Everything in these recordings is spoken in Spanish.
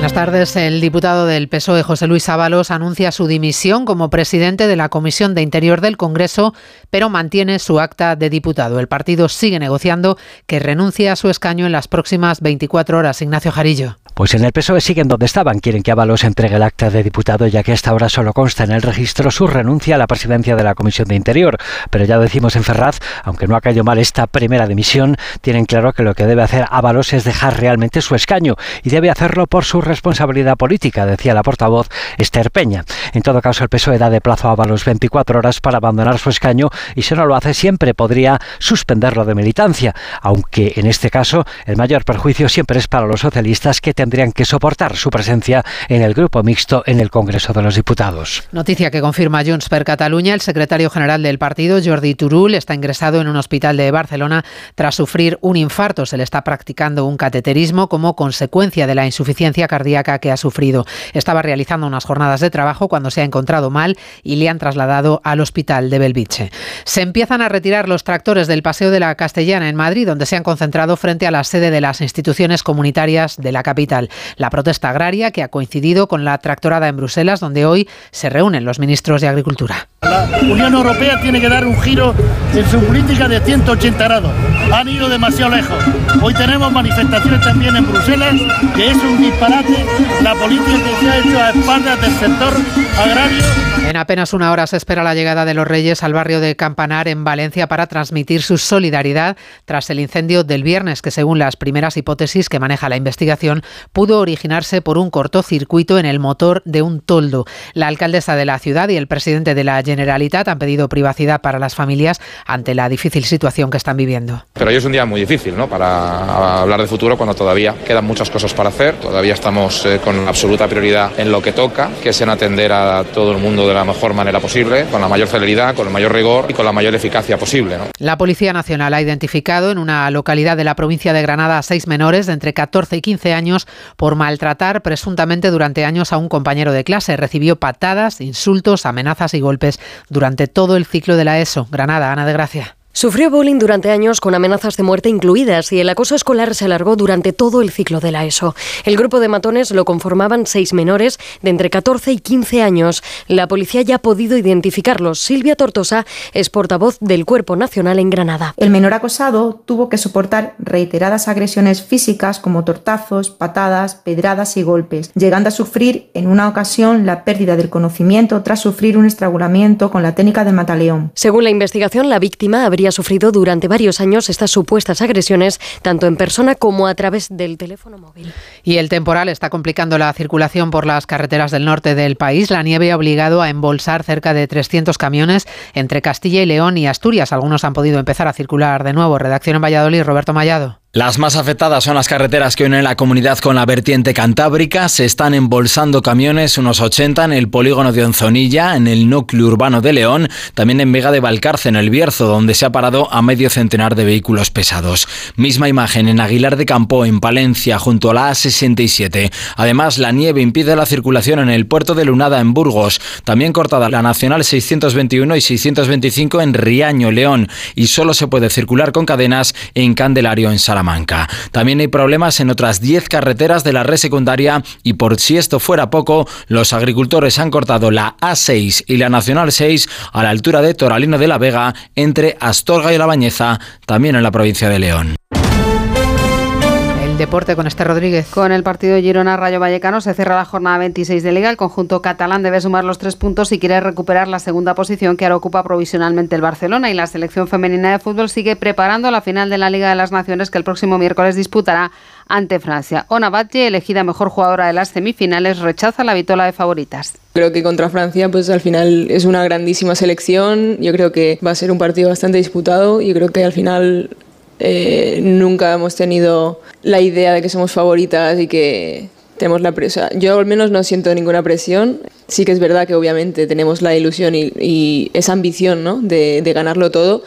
Buenas tardes. El diputado del PSOE, José Luis Ábalos, anuncia su dimisión como presidente de la Comisión de Interior del Congreso, pero mantiene su acta de diputado. El partido sigue negociando que renuncie a su escaño en las próximas 24 horas. Ignacio Jarillo. Pues en el PSOE siguen donde estaban. Quieren que Ábalos entregue el acta de diputado, ya que hasta ahora solo consta en el registro su renuncia a la presidencia de la Comisión de Interior. Pero ya decimos en Ferraz, aunque no ha caído mal esta primera dimisión, tienen claro que lo que debe hacer Ábalos es dejar realmente su escaño y debe hacerlo por su responsabilidad política, decía la portavoz Esther Peña. En todo caso, el PSOE da de plazo a Ábalos 24 horas para abandonar su escaño y si no lo hace siempre podría suspenderlo de militancia, aunque en este caso el mayor perjuicio siempre es para los socialistas que tendrían que soportar su presencia en el grupo mixto en el Congreso de los Diputados. Noticia que confirma Junts per Catalunya. El secretario general del partido, Jordi Turul, está ingresado en un hospital de Barcelona tras sufrir un infarto. Se le está practicando un cateterismo como consecuencia de la insuficiencia cardíaca que ha sufrido. Estaba realizando unas jornadas de trabajo cuando se ha encontrado mal y le han trasladado al hospital de Belviche. Se empiezan a retirar los tractores del Paseo de la Castellana en Madrid, donde se han concentrado frente a la sede de las instituciones comunitarias de la capital la protesta agraria que ha coincidido con la tractorada en Bruselas, donde hoy se reúnen los ministros de Agricultura. La Unión Europea tiene que dar un giro en su política de 180 grados. Han ido demasiado lejos. Hoy tenemos manifestaciones también en Bruselas, que es un disparate la política que se ha hecho a espaldas del sector agrario. En apenas una hora se espera la llegada de los Reyes al barrio de Campanar, en Valencia, para transmitir su solidaridad tras el incendio del viernes, que según las primeras hipótesis que maneja la investigación, pudo originarse por un cortocircuito en el motor de un toldo. La alcaldesa de la ciudad y el presidente de la Generalitat han pedido privacidad para las familias ante la difícil situación que están viviendo. Pero hoy es un día muy difícil ¿no? para hablar de futuro cuando todavía quedan muchas cosas para hacer. Todavía estamos eh, con absoluta prioridad en lo que toca, que es en atender a todo el mundo de la mejor manera posible, con la mayor celeridad, con el mayor rigor y con la mayor eficacia posible. ¿no? La Policía Nacional ha identificado en una localidad de la provincia de Granada a seis menores de entre 14 y 15 años por maltratar presuntamente durante años a un compañero de clase. Recibió patadas, insultos, amenazas y golpes durante todo el ciclo de la ESO. Granada, Ana de Gracia. Sufrió bullying durante años con amenazas de muerte incluidas y el acoso escolar se alargó durante todo el ciclo de la ESO. El grupo de matones lo conformaban seis menores de entre 14 y 15 años. La policía ya ha podido identificarlos. Silvia Tortosa es portavoz del Cuerpo Nacional en Granada. El menor acosado tuvo que soportar reiteradas agresiones físicas como tortazos, patadas, pedradas y golpes, llegando a sufrir en una ocasión la pérdida del conocimiento tras sufrir un estrangulamiento con la técnica de mataleón. Según la investigación, la víctima habría ha sufrido durante varios años estas supuestas agresiones, tanto en persona como a través del teléfono móvil. Y el temporal está complicando la circulación por las carreteras del norte del país. La nieve ha obligado a embolsar cerca de 300 camiones entre Castilla y León y Asturias. Algunos han podido empezar a circular de nuevo. Redacción en Valladolid, Roberto Mallado. Las más afectadas son las carreteras que unen la comunidad con la vertiente cantábrica. Se están embolsando camiones, unos 80 en el polígono de Onzonilla, en el núcleo urbano de León, también en Vega de Valcarce, en el Bierzo, donde se ha parado a medio centenar de vehículos pesados. Misma imagen en Aguilar de Campo, en Palencia, junto a la A67. Además, la nieve impide la circulación en el puerto de Lunada, en Burgos. También cortada la Nacional 621 y 625 en Riaño, León. Y solo se puede circular con cadenas en Candelario, en Salamanca. También hay problemas en otras 10 carreteras de la red secundaria y por si esto fuera poco, los agricultores han cortado la A6 y la Nacional 6 a la altura de Toralino de la Vega entre Astorga y La Bañeza, también en la provincia de León deporte con este Rodríguez. Con el partido Girona Rayo Vallecano se cierra la jornada 26 de Liga. El conjunto catalán debe sumar los tres puntos si quiere recuperar la segunda posición que ahora ocupa provisionalmente el Barcelona. Y la selección femenina de fútbol sigue preparando la final de la Liga de las Naciones que el próximo miércoles disputará ante Francia. Ona Batlle, elegida mejor jugadora de las semifinales, rechaza la vitola de favoritas. Creo que contra Francia, pues al final es una grandísima selección. Yo creo que va a ser un partido bastante disputado. Yo creo que al final eh, nunca hemos tenido la idea de que somos favoritas y que tenemos la presión. Yo al menos no siento ninguna presión. Sí que es verdad que obviamente tenemos la ilusión y, esa ambición ¿no? de, de ganarlo todo.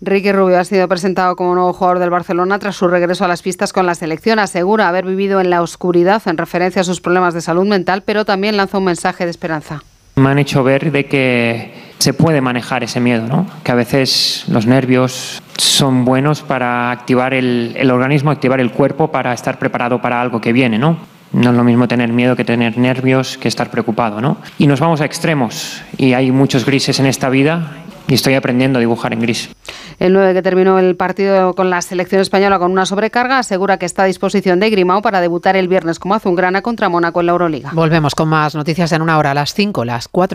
Ricky Rubio ha sido presentado como nuevo jugador del Barcelona tras su regreso a las pistas con la selección. Asegura haber vivido en la oscuridad en referencia a sus problemas de salud mental, pero también lanza un mensaje de esperanza. Me han hecho ver de que se puede manejar ese miedo, ¿no? Que a veces los nervios son buenos para activar el, el organismo, activar el cuerpo para estar preparado para algo que viene, ¿no? No es lo mismo tener miedo que tener nervios, que estar preocupado, ¿no? Y nos vamos a extremos y hay muchos grises en esta vida y estoy aprendiendo a dibujar en gris. El 9 que terminó el partido con la selección española con una sobrecarga asegura que está a disposición de Grimao para debutar el viernes como azulgrana contra Mónaco en la Euroliga. Volvemos con más noticias en una hora a las 5, las 4 en